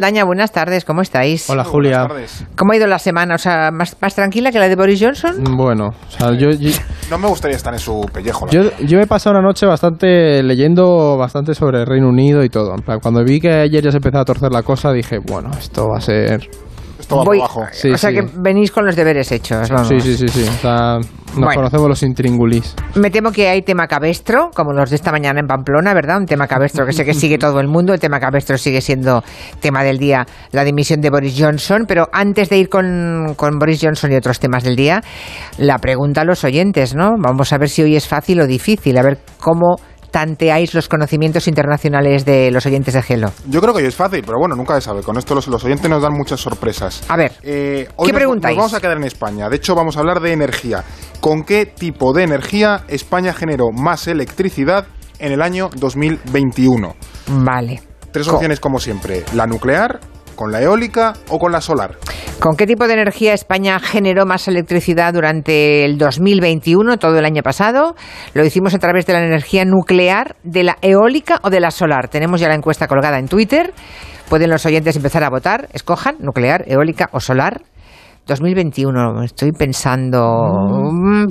Daña, buenas tardes, ¿cómo estáis? Hola Julia. ¿Cómo ha ido la semana? O sea, ¿más, más tranquila que la de Boris Johnson? Bueno, o sea, yo, yo, No me gustaría estar en su pellejo. la yo, verdad. yo he pasado una noche bastante leyendo bastante sobre el Reino Unido y todo. En plan, cuando vi que ayer ya se empezaba a torcer la cosa, dije, bueno, esto va a ser... Voy- abajo. Sí, o sea sí. que venís con los deberes hechos. vamos. Sí, sí, sí, sí. O sea, nos Bueno. conocemos los intríngulis. Me temo que hay tema cabestro, como los de esta mañana en Pamplona, ¿verdad? Un tema cabestro que sé que sigue todo el mundo. El tema cabestro sigue siendo tema del día, la dimisión de Boris Johnson. Pero antes de ir con, con Boris Johnson y otros temas del día, la pregunta a los oyentes, ¿no? Vamos a ver si hoy es fácil o difícil, a ver cómo tanteáis los conocimientos internacionales de los oyentes de Gelo. Yo creo que es fácil, pero bueno, nunca se sabe. Con esto los, los oyentes nos dan muchas sorpresas. A ver, Eh, hoy ¿qué nos- preguntáis? Nos vamos a quedar en España. De hecho, vamos a hablar de energía. ¿Con qué tipo de energía España generó más electricidad en el año 2021? Vale. Tres Co- opciones como siempre. La nuclear, con la eólica o con la solar. ¿Con qué tipo de energía España generó más electricidad durante el 2021, todo el año pasado? Lo hicimos a través de la energía nuclear, de la eólica o de la solar. Tenemos ya la encuesta colgada en Twitter. Pueden los oyentes empezar a votar. Escojan nuclear, eólica o solar. 2021, estoy pensando... mm,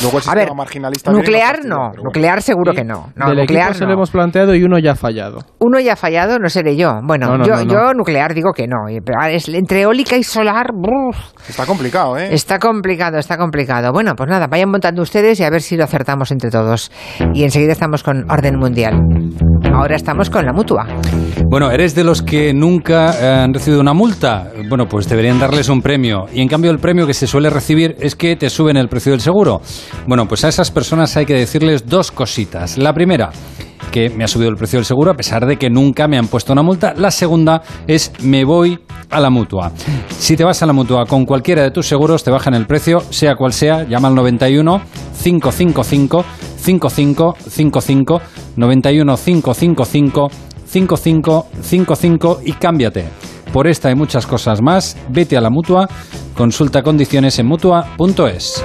Luego el A ver, marginalista nuclear no, bueno. nuclear seguro que no. No, Del nuclear se no. lo hemos planteado y uno ya ha fallado. Uno ya ha fallado, no seré yo. Bueno, No, no, yo, no, no. yo nuclear digo que no. Pero es- entre eólica y solar... bruf, Está complicado, ¿eh? Está complicado, está complicado. Bueno, pues nada, vayan montando ustedes y a ver si lo acertamos entre todos. Y enseguida estamos con Orden Mundial. Ahora estamos con la mutua. Bueno, ¿eres de los que nunca eh, han recibido una multa? Bueno, pues deberían darles un premio. Y en cambio el premio que se suele recibir es que te suben el precio del seguro. Bueno, pues a esas personas hay que decirles dos cositas. La primera, que me ha subido el precio del seguro a pesar de que nunca me han puesto una multa. La segunda es me voy a la mutua. Si te vas a la mutua con cualquiera de tus seguros, te bajan el precio, sea cual sea, llama al 91 555 5555 91 555 5555 y cámbiate. Por esta y muchas cosas más, vete a la mutua, consulta condiciones en mutua.es.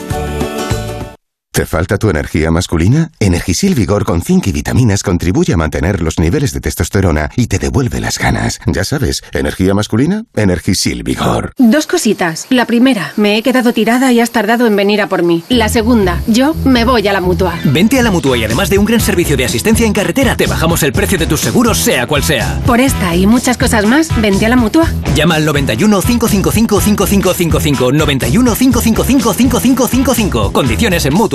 ¿Te falta tu energía masculina? Energisil Vigor con zinc y vitaminas contribuye a mantener los niveles de testosterona y te devuelve las ganas. Ya sabes, energía masculina, Energisil Vigor. Dos cositas. La primera, me he quedado tirada y has tardado en venir a por mí. La segunda, yo me voy a la mutua. Vente a la mutua y además de un gran servicio de asistencia en carretera, te bajamos el precio de tus seguros, sea cual sea. Por esta y muchas cosas más, vente a la mutua. Llama al 91 555 5555 91 555 5555. Condiciones en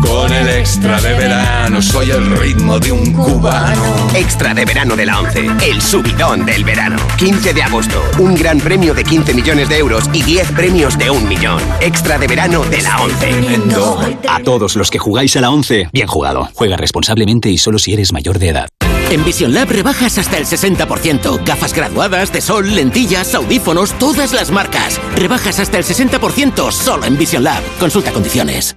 Con el extra de verano, soy el ritmo de un cubano. Extra de verano de la 11, el subidón del verano. 15 de agosto, un gran premio de 15 millones de euros y 10 premios de un millón. Extra de verano de la 11. A todos los que jugáis a la 11, bien jugado. Juega responsablemente y solo si eres mayor de edad. En Vision Lab rebajas hasta el 60%. Gafas graduadas, de sol, lentillas, audífonos, todas las marcas. Rebajas hasta el 60% solo en Vision Lab. Consulta condiciones.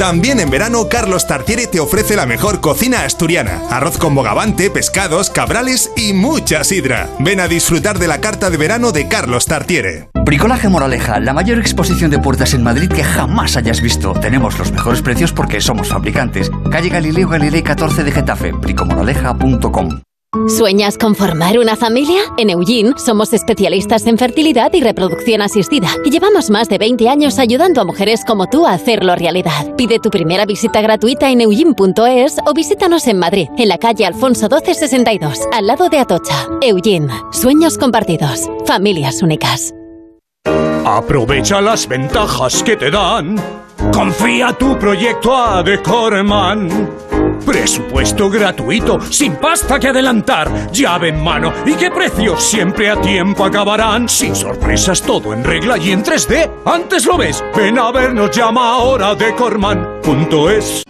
También en verano, Carlos Tartiere te ofrece la mejor cocina asturiana. Arroz con bogavante, pescados, cabrales y mucha sidra. Ven a disfrutar de la carta de verano de Carlos Tartiere. Bricolaje Moraleja, la mayor exposición de puertas en Madrid que jamás hayas visto. Tenemos los mejores precios porque somos fabricantes. Calle Galileo Galilei 14 de Getafe, bricomoraleja.com. ¿Sueñas con formar una familia? En Eugene somos especialistas en fertilidad y reproducción asistida y llevamos más de 20 años ayudando a mujeres como tú a hacerlo realidad. Pide tu primera visita gratuita en eugene.es o visítanos en Madrid, en la calle Alfonso 1262, al lado de Atocha. Eugene, sueños compartidos, familias únicas. Aprovecha las ventajas que te dan. Confía tu proyecto a Decorman. Presupuesto gratuito, sin pasta que adelantar, llave en mano y qué precios siempre a tiempo acabarán. Sin sorpresas, todo en regla y en 3D. Antes lo ves, ven a vernos, llama ahora decorman.es.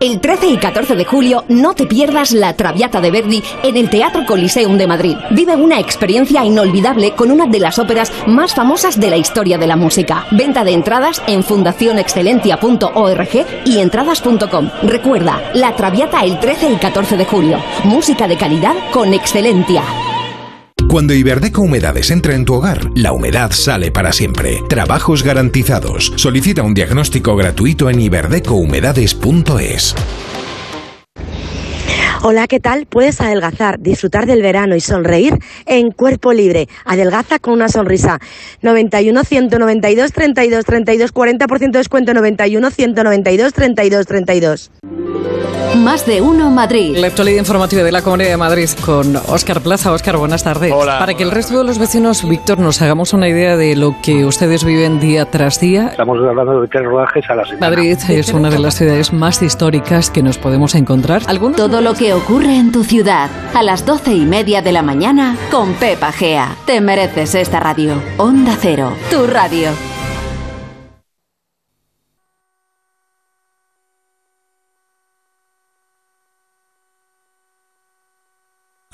El 13 y 14 de julio no te pierdas la Traviata de Verdi en el Teatro Coliseum de Madrid. Vive una experiencia inolvidable con una de las óperas más famosas de la historia de la música. Venta de entradas en fundacionexcelentia.org y entradas.com. Recuerda, la Traviata el 13 y 14 de julio. Música de calidad con Excelentia. Cuando Iberdeco Humedades entra en tu hogar, la humedad sale para siempre. Trabajos garantizados. Solicita un diagnóstico gratuito en iberdecohumedades.es. Hola, ¿qué tal? Puedes adelgazar, disfrutar del verano y sonreír en cuerpo libre. Adelgaza con una sonrisa. 91 192 32 32 40% de descuento 91 192 32 32. Más de uno Madrid. La actualidad informativa de la Comunidad de Madrid con Óscar Plaza. Óscar, buenas tardes. Hola. Para que el resto de los vecinos, Víctor, nos hagamos una idea de lo que ustedes viven día tras día. Estamos hablando de tres rodajes a la semana. Madrid es una de las ciudades más históricas que nos podemos encontrar. Todo lo que ocurre en tu ciudad a las doce y media de la mañana con Pepa Gea. Te mereces esta radio. Onda Cero, tu radio.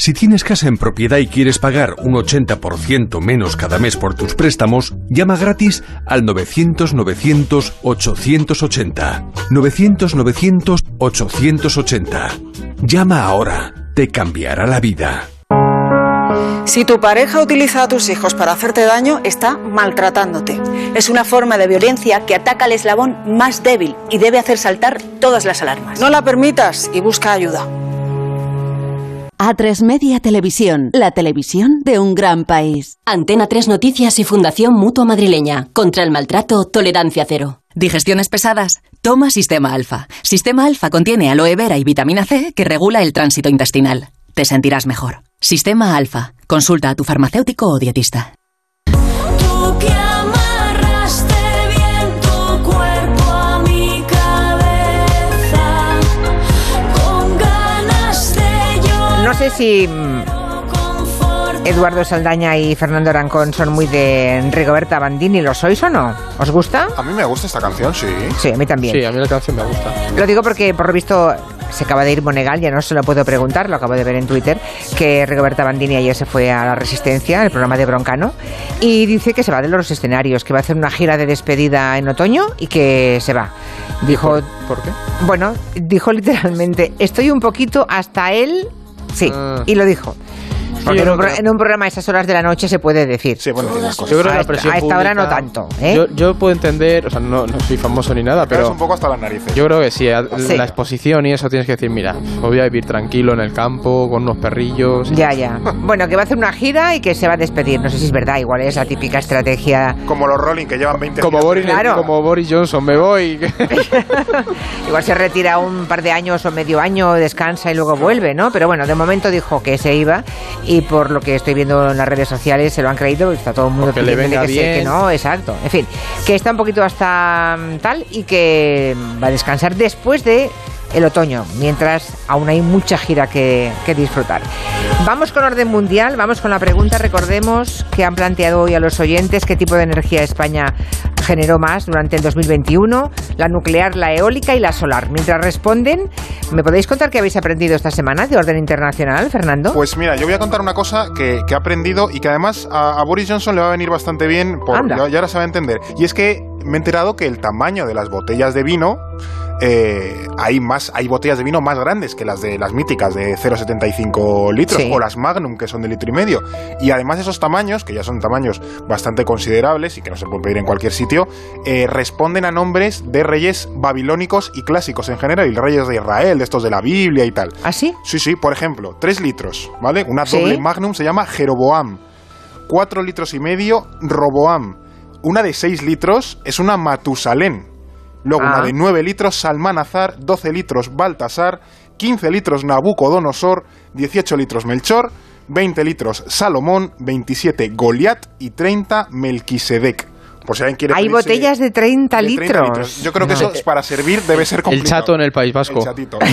Si tienes casa en propiedad y quieres pagar un 80% menos cada mes por tus préstamos, llama gratis al 900-900-880. 900-900-880. Llama ahora. Te cambiará la vida. Si tu pareja utiliza a tus hijos para hacerte daño, está maltratándote. Es una forma de violencia que ataca al eslabón más débil y debe hacer saltar todas las alarmas. No la permitas y busca ayuda. A3 Media Televisión, la televisión de un gran país. Antena 3 Noticias y Fundación Mutua Madrileña. Contra el maltrato, tolerancia cero. ¿Digestiones pesadas? Toma Sistema Alfa. Sistema Alfa contiene aloe vera y vitamina C que regula el tránsito intestinal. Te sentirás mejor. Sistema Alfa. Consulta a tu farmacéutico o dietista. No sé si mm, Eduardo Saldaña y Fernando Arancón son muy de Rigoberta Bandini, ¿lo sois o no? ¿Os gusta? A mí me gusta esta canción, sí. Sí, a mí también. Sí, a mí la canción me gusta. Lo digo porque, por lo visto, se acaba de ir Monegal, ya no se lo puedo preguntar, lo acabo de ver en Twitter, que Rigoberta Bandini ayer se fue a La Resistencia, el programa de Broncano, y dice que se va de los escenarios, que va a hacer una gira de despedida en otoño y que se va. Dijo, ¿Por qué? bueno, dijo literalmente, estoy un poquito hasta él, sí, Ah. y lo dijo. En un, pro- en un programa a esas horas de la noche se puede decir. Sí, bueno, cosas. Yo creo que a, esta, presión a esta hora no tanto. ¿eh? Yo, yo puedo entender, o sea, no, no soy famoso ni nada, Pero pero un poco hasta las narices. yo creo que sí, a- Sí. la exposición y eso tienes que decir, mira, voy a vivir tranquilo en el campo, con unos perrillos. Ya, ya. Bueno, que va a hacer una gira y que se va a despedir. No sé si es verdad, igual es la típica estrategia. Como los Rolling que llevan 20 Como días. Boris, Claro. como Boris Johnson, me voy. Igual se retira un par de años o medio año, descansa y luego vuelve, ¿no? Pero bueno, de momento dijo que se iba y por lo que estoy viendo en las redes sociales se lo han creído, está todo el mundo Porque le venga que, se- que bien. no, exacto. En fin, que está un poquito hasta mm, tal y que va a descansar después de el otoño, mientras aún hay mucha gira que, que disfrutar. Vamos con orden mundial, vamos con la pregunta. Recordemos que han planteado hoy a los oyentes qué tipo de energía España generó más durante el 2021, la nuclear, la eólica y la solar. Mientras responden, ¿me podéis contar qué habéis aprendido esta semana de orden internacional, Fernando? Pues mira, yo voy a contar una cosa que, que he aprendido y que además a, a Boris Johnson le va a venir bastante bien, por, ya ahora se va a entender. Y es que me he enterado que el tamaño de las botellas de vino, eh, hay, más, hay botellas de vino más grandes que las de las míticas de 0,75 litros Sí. o las Magnum que son de litro y medio. Y además esos tamaños, que ya son tamaños bastante considerables y que no se pueden pedir en cualquier sitio, eh, responden a nombres de reyes babilónicos y clásicos en general, y reyes de Israel, de estos de la Biblia y tal. ¿Ah, sí? Sí, por ejemplo, 3 litros, ¿vale? Una Sí. doble magnum se llama Jeroboam. 4 litros y medio, Roboam. Una de 6 litros es una Matusalén. Luego Ah. una de 9 litros, Salmanazar. 12 litros, Baltasar. 15 litros, Nabucodonosor. 18 litros, Melchor. 20 litros, Salomón. 27, Goliat. Y 30, Melquisedec. Por si alguien quiere Hay pedirse- botellas de 30 de 30 litros. Yo creo que eso es para servir debe ser el complicado. chato en el País Vasco. El chatito.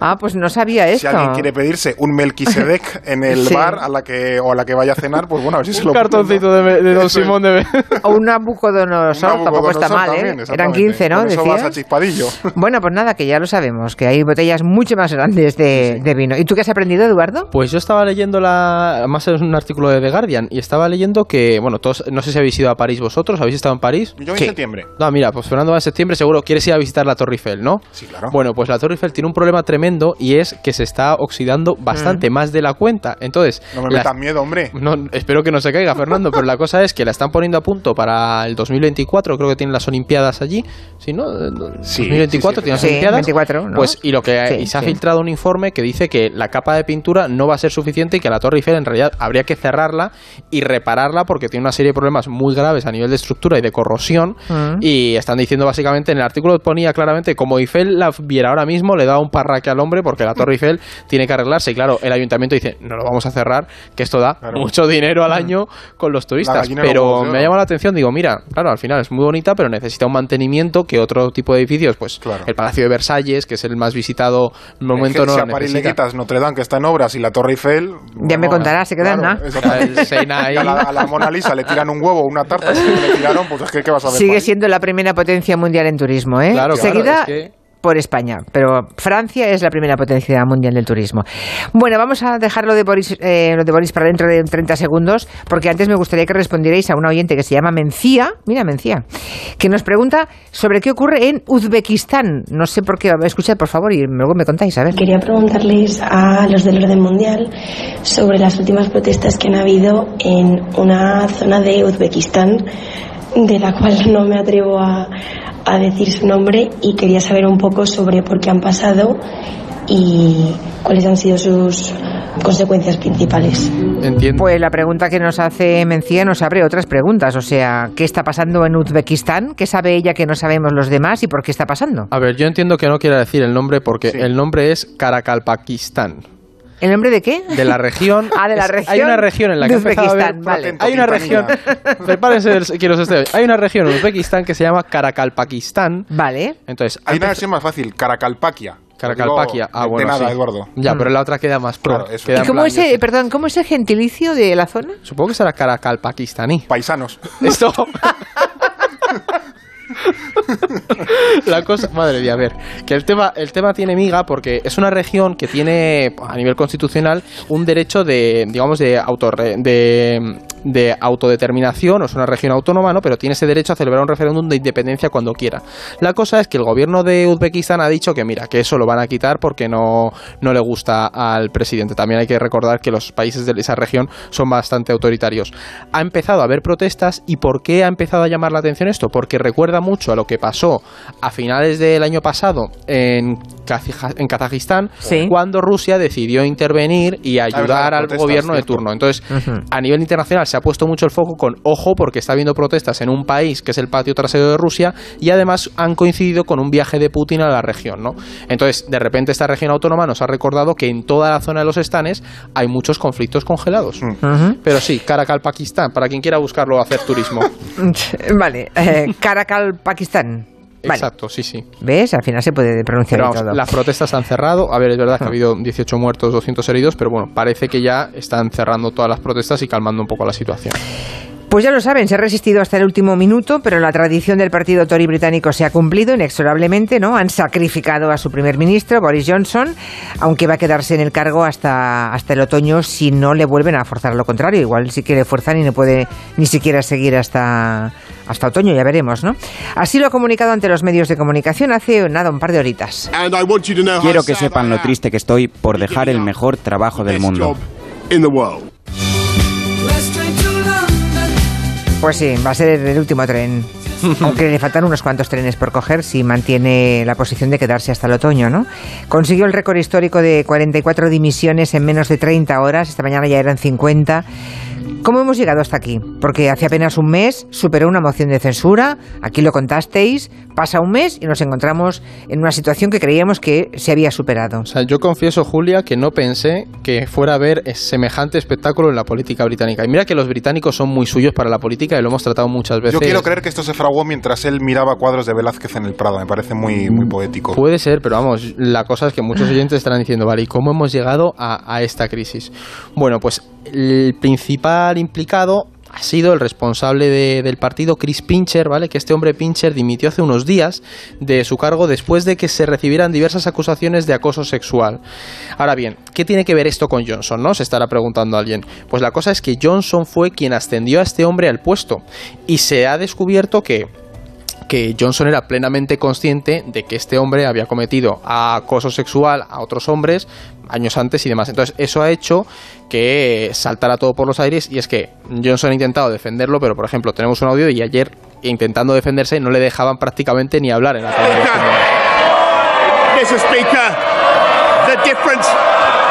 Ah, pues no sabía Si esto. alguien quiere pedirse un Melquisedec en el Sí. bar a la que, o a la que vaya a cenar, pues bueno, a ver si se lo Un cartoncito de, de Don Eso es. Simón de... O un Nabucodonosor, tampoco está mal, ¿eh? Eran 15, ¿no? Con eso vas a Decías. chispadillo. Bueno, pues nada, que ya lo sabemos, que hay botellas mucho más grandes de, de vino. ¿Y tú qué has aprendido, Eduardo? Pues yo estaba leyendo la, más es un artículo de The Guardian y estaba leyendo que, bueno, todos, no sé si habéis ido a París vosotros, ¿habéis estado en París? Yo en septiembre. No, mira, pues Fernando va en septiembre, seguro quieres ir a visitar la Torre Eiffel, ¿no? Sí, claro. Bueno, pues la Torre Eiffel tiene un problema tremendo y es que se está oxidando bastante más de la cuenta. Entonces, No me metas miedo, hombre. no, espero que no se caiga, Fernando, pero la cosa es que la están poniendo a punto para el 2024, creo que tienen las Olimpiadas allí, ¿sí, no? Sí, 2024 sí, sí, tienen las Olimpiadas. 24, ¿no? Pues, y lo que Sí, y se ha filtrado un informe que dice que la capa de pintura no va a ser suficiente y que la Torre Eiffel en realidad habría que cerrarla y repararla porque tiene una serie de problemas muy graves a nivel de estructura y de corrosión Mm. y están diciendo básicamente en el artículo ponía claramente como Eiffel la viera ahora mismo le da un parraque al hombre porque la Torre Eiffel tiene que arreglarse. Y claro el ayuntamiento dice no lo vamos a cerrar que esto da Claro. mucho dinero al año con los turistas pero me ha llamado la atención digo mira claro al final es muy bonita pero necesita un mantenimiento que otro tipo de edificios pues Claro. el Palacio de Versalles que es el más visitado momento Es que no si a París le quitas Notre Dame, que está en obras, y la Torre Eiffel... Ya me contarás, se quedan claro, Y a, la, a la Mona Lisa le tiran un huevo o una tarta, si le tiraron, pues es que ¿qué vas a ver? Sigue siendo la primera potencia mundial en turismo, ¿eh? Claro, claro, Seguida es que- por España, pero Francia es la primera potencia mundial del turismo. Bueno, vamos a dejarlo de Boris, eh, lo de Boris para dentro de 30 segundos, porque antes me gustaría que respondierais a una oyente que se llama Mencía, mira Mencía, que nos pregunta sobre qué ocurre en Uzbekistán. No sé por qué, escuchad por favor y luego me contáis, a ver. Quería preguntarles a los del orden mundial sobre las últimas protestas que han habido en una zona de Uzbekistán, de la cual no me atrevo a, a decir su nombre, y quería saber un poco sobre por qué han pasado y cuáles han sido sus consecuencias principales. entiendo Pues la pregunta que nos hace Mencía nos abre otras preguntas, o sea, ¿qué está pasando en Uzbekistán? ¿Qué sabe ella que no sabemos los demás y por qué está pasando? a ver yo entiendo que no quiera decir el nombre porque Sí. el nombre es Karakalpakistán ¿El nombre de qué? de la región. Ah, de la es- Hay región una región en la de que ha empezado a haber- Uzbekistán, vale. Hay una región. Prepárense del- que los esté- Hay una región en Uzbekistán que se llama Karakalpakistán. Vale. Entonces, Hay una versión más fácil, Caracalpaquia. Caracalpaquia. Ah, de bueno, nada, sí. Eduardo. Ya, Mm. pero la otra queda más pro. Claro, eso. Queda ¿Y cómo plan, es, el- perdón, cómo es el gentilicio de la zona? Supongo que será Karakalpakistaní. Paisanos. Esto. La cosa, madre mía, a ver, que el tema, el tema tiene miga porque es una región que tiene a nivel constitucional un derecho de, digamos, de autorre, de, de autodeterminación, o es una región autónoma, ¿no? pero tiene ese derecho a celebrar un referéndum de independencia cuando quiera. La cosa es que el gobierno de Uzbekistán ha dicho que mira, que eso lo van a quitar porque no, no le gusta al presidente. También hay que recordar que los países de esa región son bastante autoritarios. Ha empezado a haber protestas y ¿por qué ha empezado a llamar la atención esto? Porque recuerda mucho a lo que pasó a finales del año pasado en, en Kazajistán, Sí. cuando Rusia decidió intervenir y ayudar verdad, al gobierno de turno. Entonces, a nivel internacional se ha puesto mucho el foco con ojo porque está habiendo protestas en un país que es el patio trasero de Rusia y además han coincidido con un viaje de Putin a la región, ¿no? Entonces, de repente esta región autónoma nos ha recordado que en toda la zona de los estanes hay muchos conflictos congelados. Ujú. Pero sí, Caracal, Pakistán, para quien quiera buscarlo hacer turismo. Vale, eh, Karakal, Pakistán. Vale. Exacto, sí, sí. ¿Ves? Al final se puede pronunciar Pero vamos, todo. las protestas han cerrado. A ver, es verdad que ha habido 18 muertos, 200 heridos, pero bueno, parece que ya están cerrando todas las protestas y calmando un poco la situación. Pues ya lo saben, se ha resistido hasta el último minuto, pero la tradición del partido Tory británico se ha cumplido inexorablemente, ¿no? Han sacrificado a su primer ministro, Boris Johnson, aunque va a quedarse en el cargo hasta, hasta el otoño si no le vuelven a forzar lo contrario. Igual sí que le fuerzan y no puede ni siquiera seguir hasta, hasta otoño, ya veremos, ¿no? Así lo ha comunicado ante los medios de comunicación hace nada, un par de horitas. Quiero que sepan lo triste que estoy por dejar el mejor trabajo del mundo. Pues sí, va a ser el último tren. Aunque le faltan unos cuantos trenes por coger si mantiene la posición de quedarse hasta el otoño, ¿no? Consiguió el récord histórico de 44 dimisiones en menos de 30 horas. Esta mañana ya eran 50. ¿Cómo hemos llegado hasta aquí? Porque hace apenas un mes superó una moción de censura, aquí lo contasteis, pasa un mes y nos encontramos en una situación que creíamos que se había superado. O sea, yo confieso, Julia, que no pensé que fuera a ver semejante espectáculo en la política británica. Y mira que los británicos son muy suyos para la política y lo hemos tratado muchas veces. Yo quiero creer que esto se fraguó mientras él miraba cuadros de Velázquez en el Prado. Me parece muy, muy poético. Puede ser, pero vamos, la cosa es que muchos oyentes estarán diciendo, vale, ¿y cómo hemos llegado a, a esta crisis? Bueno, pues el principal implicado ha sido el responsable de- del partido, Chris Pincher, ¿vale? Que este hombre Pincher dimitió hace unos días de su cargo después de que se recibieran diversas acusaciones de acoso sexual. Ahora bien, ¿qué tiene que ver esto con Johnson, no? Se estará preguntando alguien. Pues la cosa es que Johnson fue quien ascendió a este hombre al puesto y se ha descubierto que que Johnson era plenamente consciente de que este hombre había cometido acoso sexual a otros hombres años antes y demás. Entonces, eso ha hecho que saltara todo por los aires y es que Johnson ha intentado defenderlo, pero por ejemplo, tenemos un audio y ayer intentando defenderse no le dejaban prácticamente ni hablar en la Cámara. Mr. Speaker, the difference,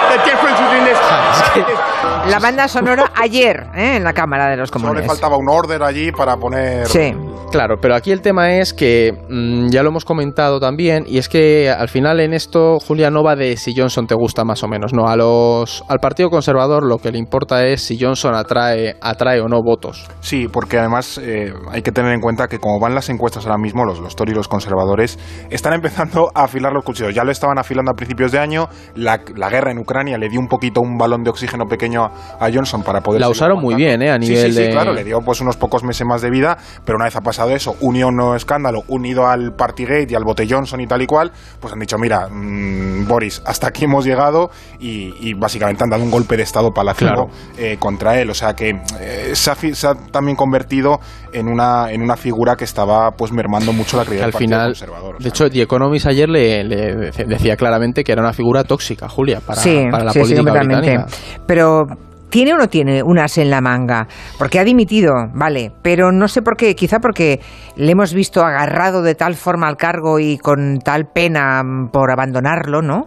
the difference between this. La banda sonora ayer, ¿eh? en la Cámara de los Solo le Comunes. faltaba un order allí para poner... Sí. Claro, pero aquí el tema es que mm, ya lo hemos comentado también y es que al final en esto Julia no va de si Johnson te gusta más o menos, no a los al Partido Conservador lo que le importa es si Johnson atrae atrae o no votos. Sí, porque además eh, hay que tener en cuenta que como van las encuestas ahora mismo, los, los Tory y los conservadores están empezando a afilar los cuchillos. Ya lo estaban afilando a principios de año, la, la guerra en Ucrania le dio un poquito un balón de oxígeno pequeño a, Johnson para poder... La usaron muy bien, ¿eh? A Sí, nivel sí, sí, de- claro, le dio pues unos pocos meses más de vida, pero una vez ha pasado eso, unido a un nuevo escándalo, unido al Partygate y al bote Johnson y tal y cual, pues han dicho, mira, mm, Boris, hasta aquí hemos llegado y, y básicamente han dado un golpe de estado palaciego Claro. eh, contra él. O sea que eh, se, ha, fi- se ha también convertido en una, en una figura que estaba pues mermando mucho la credibilidad al del Partido final, Conservador. de hecho, The Economist ayer le, le decía claramente que era una figura tóxica, Julia, para, sí, para la sí, sí, política completamente. británica. Pero ¿tiene o no tiene un as en la manga? Porque ha dimitido, vale, pero no sé por qué, quizá porque le hemos visto agarrado de tal forma al cargo y con tal pena mm, por abandonarlo, ¿no?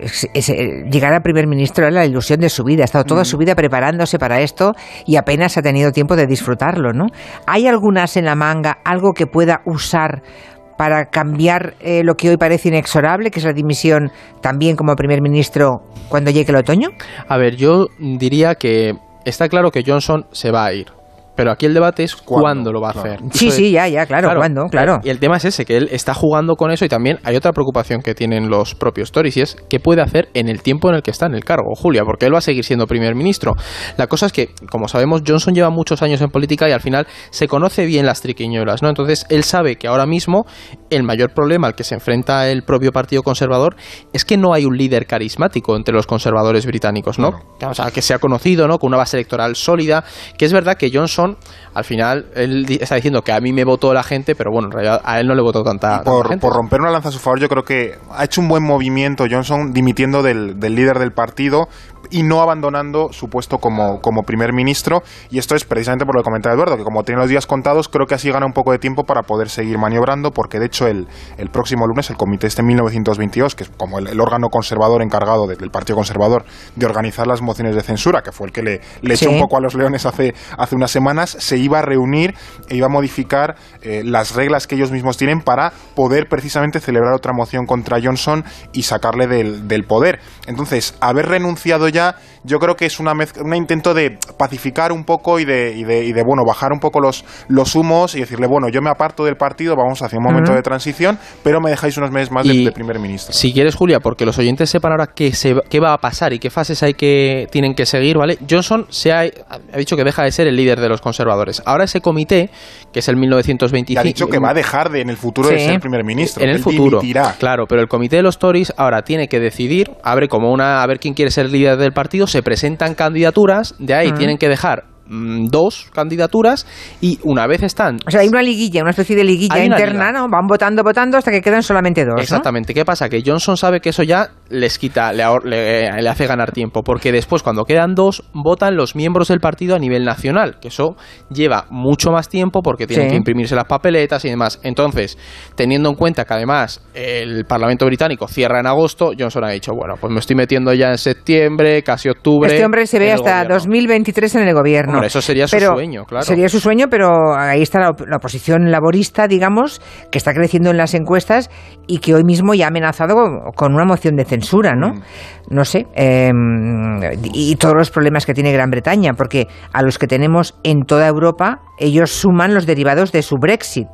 Es- es- eh, llegar a primer ministro era la ilusión de su vida, ha estado toda su vida preparándose para esto y apenas ha tenido tiempo de disfrutarlo, ¿no? ¿Hay algún as en la manga, algo que pueda usar para cambiar eh, lo que hoy parece inexorable, que es la dimisión también como primer ministro cuando llegue el otoño? A ver, yo diría que está claro que Johnson se va a ir. Pero aquí el debate es cuándo, lo va a hacer. Sí, sí, ya, ya, claro, cuándo, claro. Y el tema es ese, que él está jugando con eso y también hay otra preocupación que tienen los propios Tories y es qué puede hacer en el tiempo en el que está en el cargo, Julia, porque él va a seguir siendo primer ministro. La cosa es que, como sabemos, Johnson lleva muchos años en política y al final se conoce bien las triquiñuelas, ¿no? Entonces él sabe que ahora mismo el mayor problema al que se enfrenta el propio Partido Conservador es que no hay un líder carismático entre los conservadores británicos, ¿no? O sea, que sea conocido, ¿no? Con una base electoral sólida, que es verdad que Johnson, al final, él está diciendo que a mí me votó la gente, pero bueno, en realidad a él no le votó tanta, tanta por, gente. por romper una lanza a su favor, yo creo que ha hecho un buen movimiento Johnson dimitiendo del, del líder del partido y no abandonando su puesto como, como primer ministro. Y esto es precisamente por lo que comentaba Eduardo, que como tiene los días contados, creo que así gana un poco de tiempo para poder seguir maniobrando, porque de hecho el, el próximo lunes el comité este 1922, que es como el, el órgano conservador encargado de- del Partido Conservador de organizar las mociones de censura, que fue el que le, le echó un poco a los leones hace, hace unas semanas, se iba a reunir e iba a modificar eh, las reglas que ellos mismos tienen para poder precisamente celebrar otra moción contra Johnson y sacarle del, del poder. Entonces, haber renunciado ya, yo creo que es una mezcla, un intento de pacificar un poco y de, y de, y de, bueno, bajar un poco los, los humos y decirle, bueno, yo me aparto del partido, vamos hacia un momento de transición, pero me dejáis unos meses más de, Y- de primer ministro. Si quieres, Julia, porque los oyentes sepan ahora qué, se, qué va a pasar y qué fases hay que tienen que seguir, ¿vale? Johnson se ha, ha dicho que deja de ser el líder de los conservadores. Ahora ese comité, que es el 1925... Y ha dicho que va a dejar de en el futuro de Sí. ser primer ministro. En el Él futuro, dimitirá. claro, pero el comité de los Tories ahora tiene que decidir, abre como una, a ver quién quiere ser líder del partido, se presentan candidaturas, de ahí tienen que dejar mm, dos candidaturas y una vez están O sea, hay una liguilla, una especie de liguilla interna. ¿no? Van votando, votando hasta que quedan solamente dos, ¿no? Exactamente. ¿Qué pasa? Que Johnson sabe que eso ya les quita, le, ahor- le- le hace ganar tiempo, porque después cuando quedan dos, votan los miembros del partido a nivel nacional, que eso lleva mucho más tiempo porque tienen Sí. que imprimirse las papeletas y demás. Entonces, teniendo en cuenta que además el Parlamento británico cierra en agosto, Johnson ha dicho, bueno, pues me estoy metiendo ya en septiembre, casi octubre. Este hombre se ve hasta gobierno. 2023 en el gobierno. Hombre, eso sería su Pero sueño, claro. Sería su sueño, pero ahí está la, op- la oposición laborista, digamos, que está creciendo en las encuestas y que hoy mismo ya ha amenazado con, una moción de censura, ¿no? No sé. eh, y todos los problemas que tiene Gran Bretaña, porque a los que tenemos en toda Europa, ellos suman los derivados de su Brexit.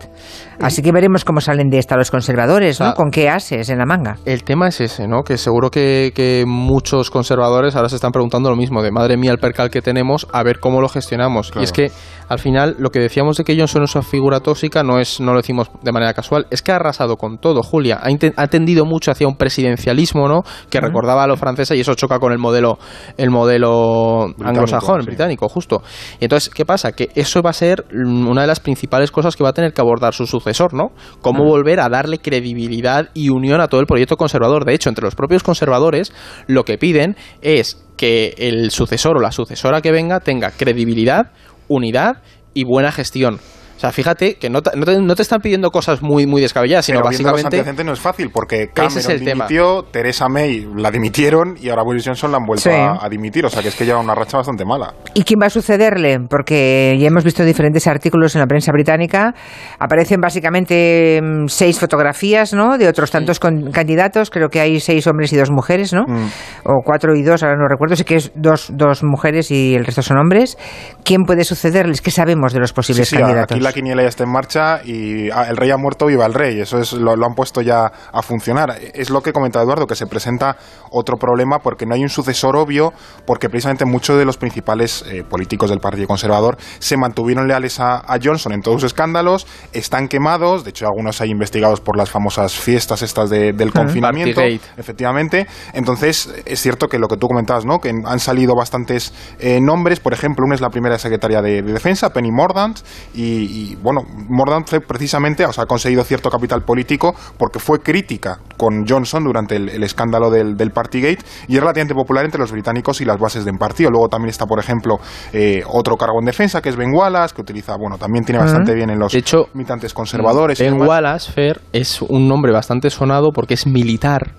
Así que veremos cómo salen de esta los conservadores, ¿no? Con qué ases en la manga. El tema es ese, ¿no? Que seguro que, que muchos conservadores ahora se están preguntando lo mismo, de madre mía el percal que tenemos, a ver cómo lo gestionamos. Y es que al final lo que decíamos de que Johnson es una figura tóxica no es no lo decimos de manera casual, es que ha arrasado con todo, Julia. Ha, tendido mucho hacia un presidencialismo, ¿no? Que recordaba a lo francesa y eso choca con el modelo el modelo anglosajón, sí. británico, justo. Y entonces, ¿qué pasa? Que eso va a ser una de las principales cosas que va a tener que abordar su sucesor, ¿no? Cómo volver a darle credibilidad y unión a todo el proyecto conservador. De hecho, entre los propios conservadores, lo que piden es que el sucesor o la sucesora que venga tenga credibilidad, unidad y buena gestión. O sea, fíjate que no te, no te- no te están pidiendo cosas muy, muy descabelladas, sino Pero básicamente... antecedentes no es fácil, porque Ese Cameron es el tema. dimitió, Theresa May la dimitieron y ahora Boris Johnson la han vuelto Sí. a, a dimitir. O sea, que es que lleva una racha bastante mala. ¿Y quién va a sucederle? Porque ya hemos visto diferentes artículos en la prensa británica. Aparecen básicamente mm, seis fotografías, ¿no? De otros tantos con- candidatos. Creo que hay seis hombres y dos mujeres, ¿no? Mm. O cuatro y dos, ahora no recuerdo. Sé que es dos, dos mujeres y el resto son hombres. ¿Quién puede sucederles? ¿Qué sabemos de los posibles Sí, sí, candidatos? Aquí la quiniela ya está en marcha y ah, el rey ha muerto, viva el rey. Eso es lo, lo han puesto ya a funcionar. Es lo que comentaba Eduardo, que se presenta otro problema porque no hay un sucesor obvio, porque precisamente muchos de los principales eh, políticos del Partido Conservador se mantuvieron leales a, a Johnson en todos sus escándalos, están quemados, de hecho algunos hay investigados por las famosas fiestas estas de- del confinamiento, efectivamente. Entonces, es cierto que lo que tú comentabas, ¿no? Que han salido bastantes eh, nombres. Por ejemplo, una es la primera secretaria de, de Defensa, Penny Mordaunt. Y, y, bueno, Mordaunt fue precisamente, o sea, ha conseguido cierto capital político porque fue crítica con Johnson durante el, el escándalo del, del Partygate y es relativamente popular entre los británicos y las bases del partido. Luego también está, por ejemplo, eh, otro cargo en defensa que es Ben Wallace, que utiliza, bueno, también tiene bastante bien en los De hecho, militantes conservadores. y Ben. Wallace, Fer, es un nombre bastante sonado porque es militar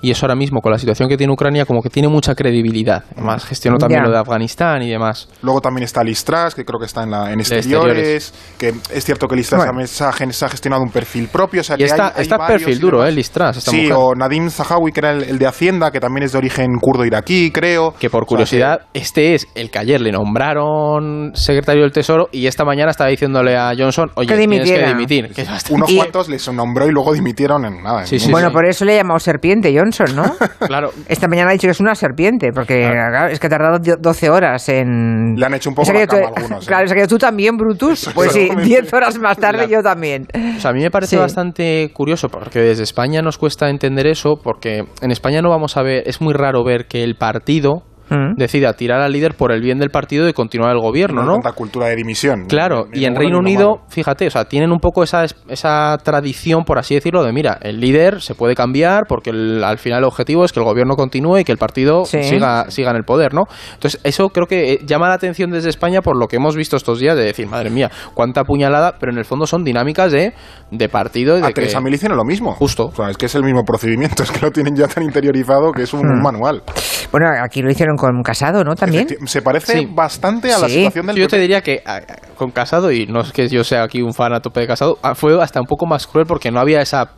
y eso ahora mismo con la situación que tiene Ucrania como que tiene mucha credibilidad. Además gestionó también lo de Afganistán y demás. Luego también está Liz Truss, que creo que está en, la, en De exteriores, que es cierto que Liz Truss Bueno. también se ha, gestionado un perfil propio. O sea, Y que está, hay- está perfil duro. ¿eh? Liz Truss, esta Sí, mujer. o Nadim Zahawi, que era el, el de Hacienda, que también es de origen kurdo iraquí, creo. Que por curiosidad, este es el que ayer le nombraron secretario del Tesoro y esta mañana estaba diciéndole a Johnson, oye, Que tienes que dimitiera. dimitir. Que Unos Y- cuantos les nombró y luego dimitieron en nada. en Sí, sí, bueno, sí. por eso le he llamado serpiente Johnson, ¿no? Claro. Esta mañana ha dicho que es una serpiente, porque claro, es que ha tardado dio- 12 horas en... Le han hecho un poco la cama tú- algunos, ¿eh? Claro, se ha quedado tú también, Brutus. Pues sí, Exactamente. 10 horas más tarde yo también. O sea, a mí me parece Sí. bastante curioso porque desde España nos cuesta entender eso porque en España no vamos a ver, es muy raro ver que el partido Mm. decida tirar al líder por el bien del partido y continuar el gobierno, no ¿no? tanta cultura de dimisión. Claro, Ni y en Reino Unido, malo. fíjate, o sea, tienen un poco esa, esa tradición, por así decirlo, de mira, el líder se puede cambiar porque el- al final el objetivo es que el gobierno continúe y que el partido Sí. siga, siga en el poder, ¿no? Entonces, eso creo que eh, llama la atención desde España por lo que hemos visto estos días de decir, madre mía, cuánta puñalada, pero en el fondo son dinámicas de, de partido y de A que- Teresa hicieron lo mismo. Justo. O sea, es que es el mismo procedimiento, es que lo tienen ya tan interiorizado que es un Mm. manual. Bueno, aquí lo hicieron con Casado, ¿no? También. Se parece Sí. bastante a la situación del Yo te diría que a- a- con Casado, y no es que yo sea aquí un fan a tope de Casado, ah, fue hasta un poco más cruel porque no había esa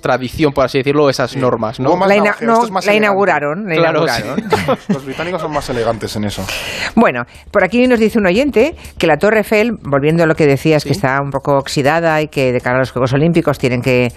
tradición, por así decirlo, esas normas, ¿no? La, ina- no, la inauguraron. la Claro, inauguraron. Los británicos son más elegantes en eso. Bueno, por aquí nos dice un oyente que la Torre Eiffel, volviendo a lo que decías, que está un poco oxidada y que de cara a los Juegos Olímpicos tienen que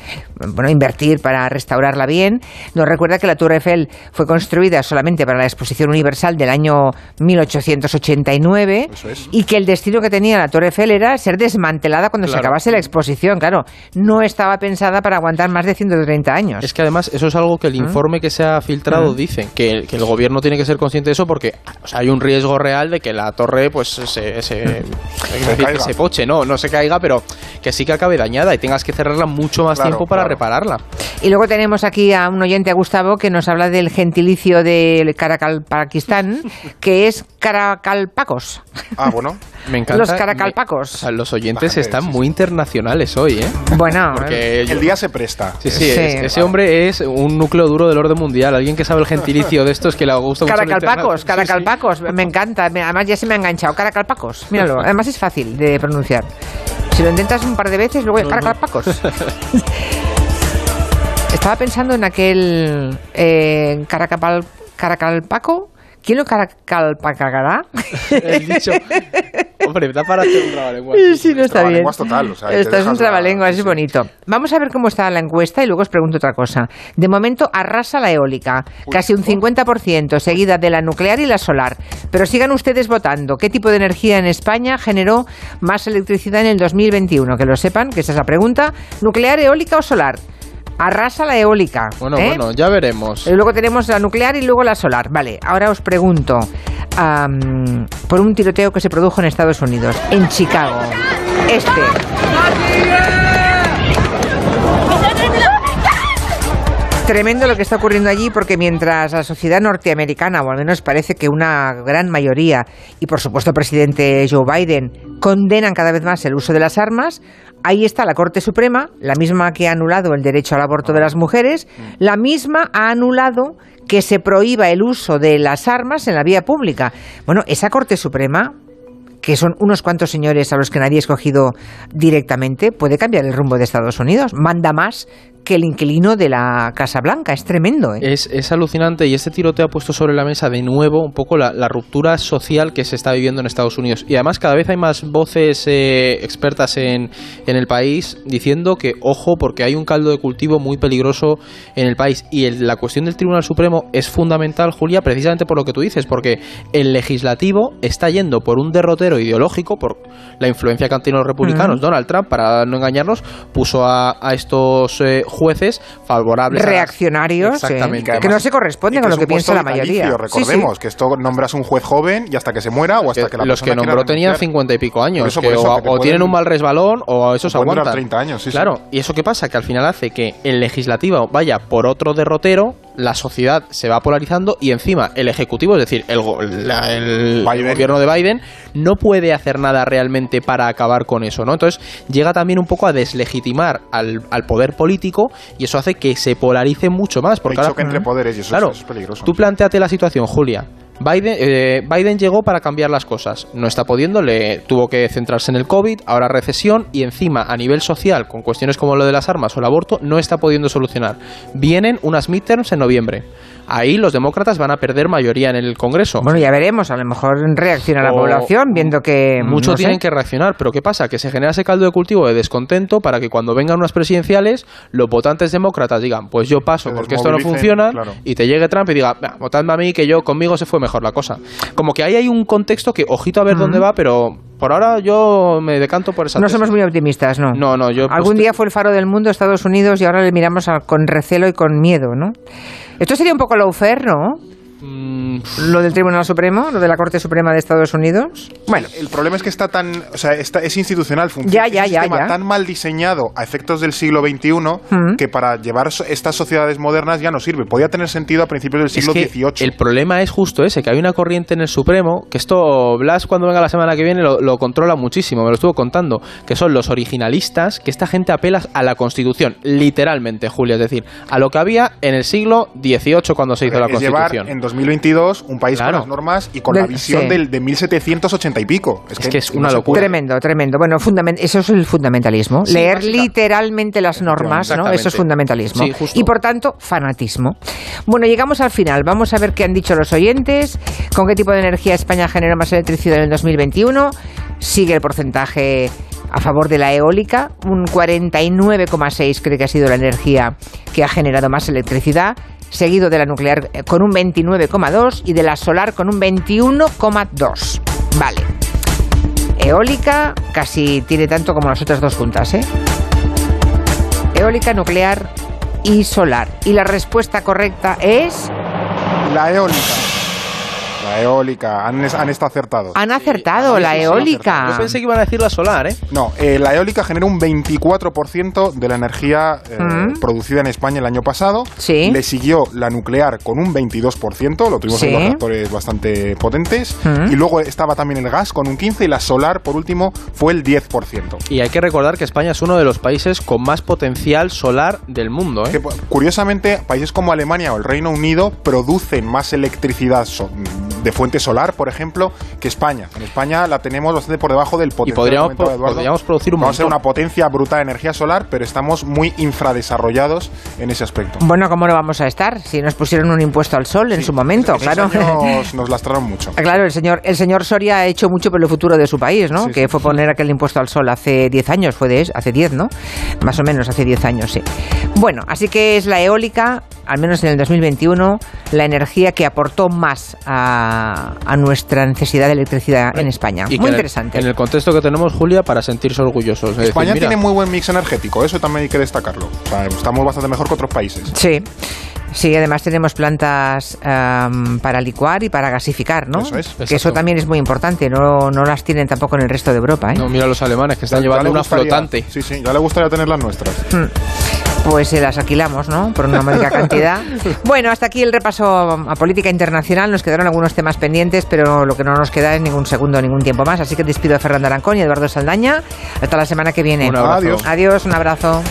bueno, invertir para restaurarla bien, nos recuerda que la Torre Eiffel fue construida solamente para la Exposición Universal del año 1889 Eso es. y que el destino que tenía la Torre Eiffel era ser desmantelada cuando se acabase la exposición. Claro, no estaba pensada para aguantar más de 130 años. Es que además eso es algo que el informe que se ha filtrado dice, que, que el gobierno tiene que ser consciente de eso porque o sea, hay un riesgo real de que la torre pues se, se, se- poche, no, no se caiga, pero que sí que acabe dañada y tengas que cerrarla mucho más Claro, tiempo para claro. repararla. Y luego tenemos aquí a un oyente, a Gustavo, que nos habla del gentilicio del Caracalpaquistán, que es Caracalpacos. Ah, bueno. Me encanta. Los me- caracalpacos. o sea, los oyentes Bájate, están sí, muy internacionales hoy, ¿eh? Bueno, Porque yo- El día se presta. Sí, sí, Sí. es- ese hombre es un núcleo duro del orden mundial. Alguien que sabe el gentilicio de estos que le gusta mucho. Caracalpacos, internacional. Sí, sí. Caracalpacos, me encanta. Además ya se me ha enganchado. Caracalpacos, míralo. Además es fácil de pronunciar. Si lo intentas un par de veces, luego Caracalpacos. Estaba pensando en aquel eh, Caracapal, Caracalpaco. ¿Quién lo caracalpacará? El dicho. Hombre, da para hacer un trabalengua. Sí, no está bien. Trabalenguas total, o sea, te Esto es dejas un trabalenguas, es bonito. Vamos a ver cómo está la encuesta y luego os pregunto otra cosa. De momento arrasa la eólica, casi un 50%, seguida de la nuclear y la solar. Pero sigan ustedes votando. ¿Qué tipo de energía en España generó más electricidad en el 2021? Que lo sepan, que esa es la pregunta. ¿Nuclear, eólica o solar? Arrasa la eólica. Bueno, ¿eh? bueno, ya veremos. Y luego tenemos la nuclear y luego la solar. Vale, ahora os pregunto por un tiroteo que se produjo en Estados Unidos, en Chicago. Este. Tremendo lo que está ocurriendo allí porque mientras la sociedad norteamericana, o al menos parece que una gran mayoría, y por supuesto el presidente Joe Biden, condenan cada vez más el uso de las armas, ahí está la Corte Suprema, la misma que ha anulado el derecho al aborto de las mujeres, la misma ha anulado que se prohíba el uso de las armas en la vía pública. Bueno, esa Corte Suprema que son unos cuantos señores a los que nadie ha escogido directamente, puede cambiar el rumbo de Estados Unidos. Manda más que el inquilino de la Casa Blanca. Es tremendo, ¿eh? Es, es alucinante y este tiroteo ha puesto sobre la mesa de nuevo un poco la, la ruptura social que se está viviendo en Estados Unidos. Y además cada vez hay más voces eh, expertas en, en el país diciendo que, ojo, porque hay un caldo de cultivo muy peligroso en el país. Y el- la cuestión del Tribunal Supremo es fundamental, Julia, precisamente por lo que tú dices, porque el legislativo está yendo por un derrotero ideológico, por la influencia que han tenido los republicanos. Donald Trump, para no engañarnos, puso a, a estos eh, jueces favorables a las- Reaccionarios, sí, que no se corresponde Y con que lo que piensa la mayoría. vitalicio, Sí, sí. recordemos que esto nombras un juez joven y hasta que se muera o hasta que la los que nombró tenían cincuenta y pico años. Eso, que eso, o, que tienen un mal resbalón o pueden durar aguantan. 30 años, claro, y eso qué pasa? Que al final hace que el legislativo vaya por otro derrotero, la sociedad se va polarizando y encima el Ejecutivo, es decir, el, go- la- el- el gobierno de Biden, no puede hacer nada realmente para acabar con eso, ¿no? Entonces llega también un poco a deslegitimar al, al poder político y eso hace que se polarice mucho más. Porque ahora- entre poderes y eso claro, es peligroso. Tú planteate la situación, Julia. Biden, eh, Biden llegó para cambiar las cosas. No está pudiendo, le tuvo que centrarse en el COVID, ahora recesión y encima a nivel social, con cuestiones como lo de las armas o el aborto, no está pudiendo solucionar. Vienen unas midterms en noviembre. Ahí los demócratas van a perder mayoría en el Congreso. Bueno, ya veremos, a lo mejor reacciona la población viendo que... Muchos no sé. tienen que reaccionar, pero ¿qué pasa? Que se genera ese caldo de cultivo de descontento para que cuando vengan unas presidenciales, los votantes demócratas digan, pues yo paso porque esto no funciona, claro. y te llegue Trump y diga, "Bah, votadme a mí que yo conmigo se fue mejor la cosa. Como que ahí hay un contexto que, ojito a ver dónde va, pero por ahora yo me decanto por esa No tesis. somos muy optimistas, ¿no? No, no, yo... pues, Algún día fue el faro del mundo Estados Unidos y ahora le miramos a- con recelo y con miedo, ¿no? Esto sería un poco lawfare, ¿no? Mm, Lo del Tribunal Supremo, lo de la Corte Suprema de Estados Unidos. Bueno, El problema es que está tan, o sea, está, es institucional, funciona. Ya, ya, es un ya, sistema ya. tan mal diseñado a efectos del siglo XXI Mm. que para llevar estas sociedades modernas ya no sirve. Podía tener sentido a principios del Es siglo que XVIII. el problema es justo ese, que hay una corriente en el Supremo, que esto Blas cuando venga la semana que viene lo, lo controla muchísimo, me lo estuvo contando, que son los originalistas, que esta gente apela a la Constitución, literalmente, Julia, es decir, a lo que había en el siglo XVIII cuando se hizo la es llevar Constitución. En 2022 un país Claro. con las normas y con Del- la visión sí. del, de 1780 y pico. Es, que es una no locura. tremendo, tremendo. Bueno, eso es el fundamentalismo. Sí, Leer básica. literalmente las normas, ¿no? Eso es fundamentalismo. Sí, justo. y por tanto, fanatismo. Bueno, llegamos al final. Vamos a ver qué han dicho los oyentes, con qué tipo de energía España generó más electricidad en el 2021. Sigue el porcentaje a favor de la eólica, un 49,6 cree que ha sido la energía que ha generado más electricidad, seguido de la nuclear eh, con un 29,2 y de la solar con un 21,2. Vale. Eólica casi tiene tanto como las otras dos juntas, ¿eh? Eólica, nuclear y solar. Y la respuesta correcta es... La eólica. La eólica. Han, han estado acertados. Han acertado, la eólica. Yo pensé que iban a decir la solar, ¿eh? No, eh, la eólica genera un 24% de la energía eh, Mm. producida en España el año pasado. Sí. Le siguió la nuclear con un 22%, lo tuvimos en dos reactores bastante potentes. Mm. Y luego estaba también el gas con un 15% y la solar, por último, fue el 10%. Y hay que recordar que España es uno de los países con más potencial solar del mundo, ¿eh? Que, curiosamente, países como Alemania o el Reino Unido producen más electricidad so- de fuente solar, por ejemplo, que España. En España la tenemos bastante por debajo del Y potencial. podríamos, Eduardo. podríamos producir un Vamos a ser una potencia bruta de energía solar, pero estamos muy infradesarrollados en ese aspecto. Bueno, ¿cómo no vamos a estar? Si nos pusieron un impuesto al sol en su momento, Esos claro. años nos lastraron mucho. Claro, el señor, el señor Soria ha hecho mucho por el futuro de su país, ¿no? Sí, que sí, fue sí. poner aquel impuesto al sol hace 10 años, fue de hace 10, ¿no? Más o menos hace 10 años, sí. Bueno, así que es la eólica, al menos en el 2021, la energía que aportó más a, a nuestra necesidad de electricidad en España. Y Muy en el- interesante. En el contexto que tenemos, Julia, para sentirse orgullosos. Es decir, España mira, tiene muy buen mix energético, eso también hay que destacarlo. O sea, estamos bastante mejor que otros países. Sí. Sí, además tenemos plantas para licuar y para gasificar, ¿no? Eso es, que exacto. eso también es muy importante, no, no las tienen tampoco en el resto de Europa, ¿eh? No, mira los alemanes que están Ya- ya llevando le una flotante. Sí, sí, ya le gustaría tener las nuestras. Pues se las alquilamos, ¿no? Por una módica cantidad. Bueno, hasta aquí el repaso a política internacional. Nos quedaron algunos temas pendientes, pero lo que no nos queda es ningún segundo, ningún tiempo más. Así que despido a Fernando Arancón y Eduardo Saldaña. Hasta la semana que viene. Un abrazo. Adiós. Adiós, un abrazo.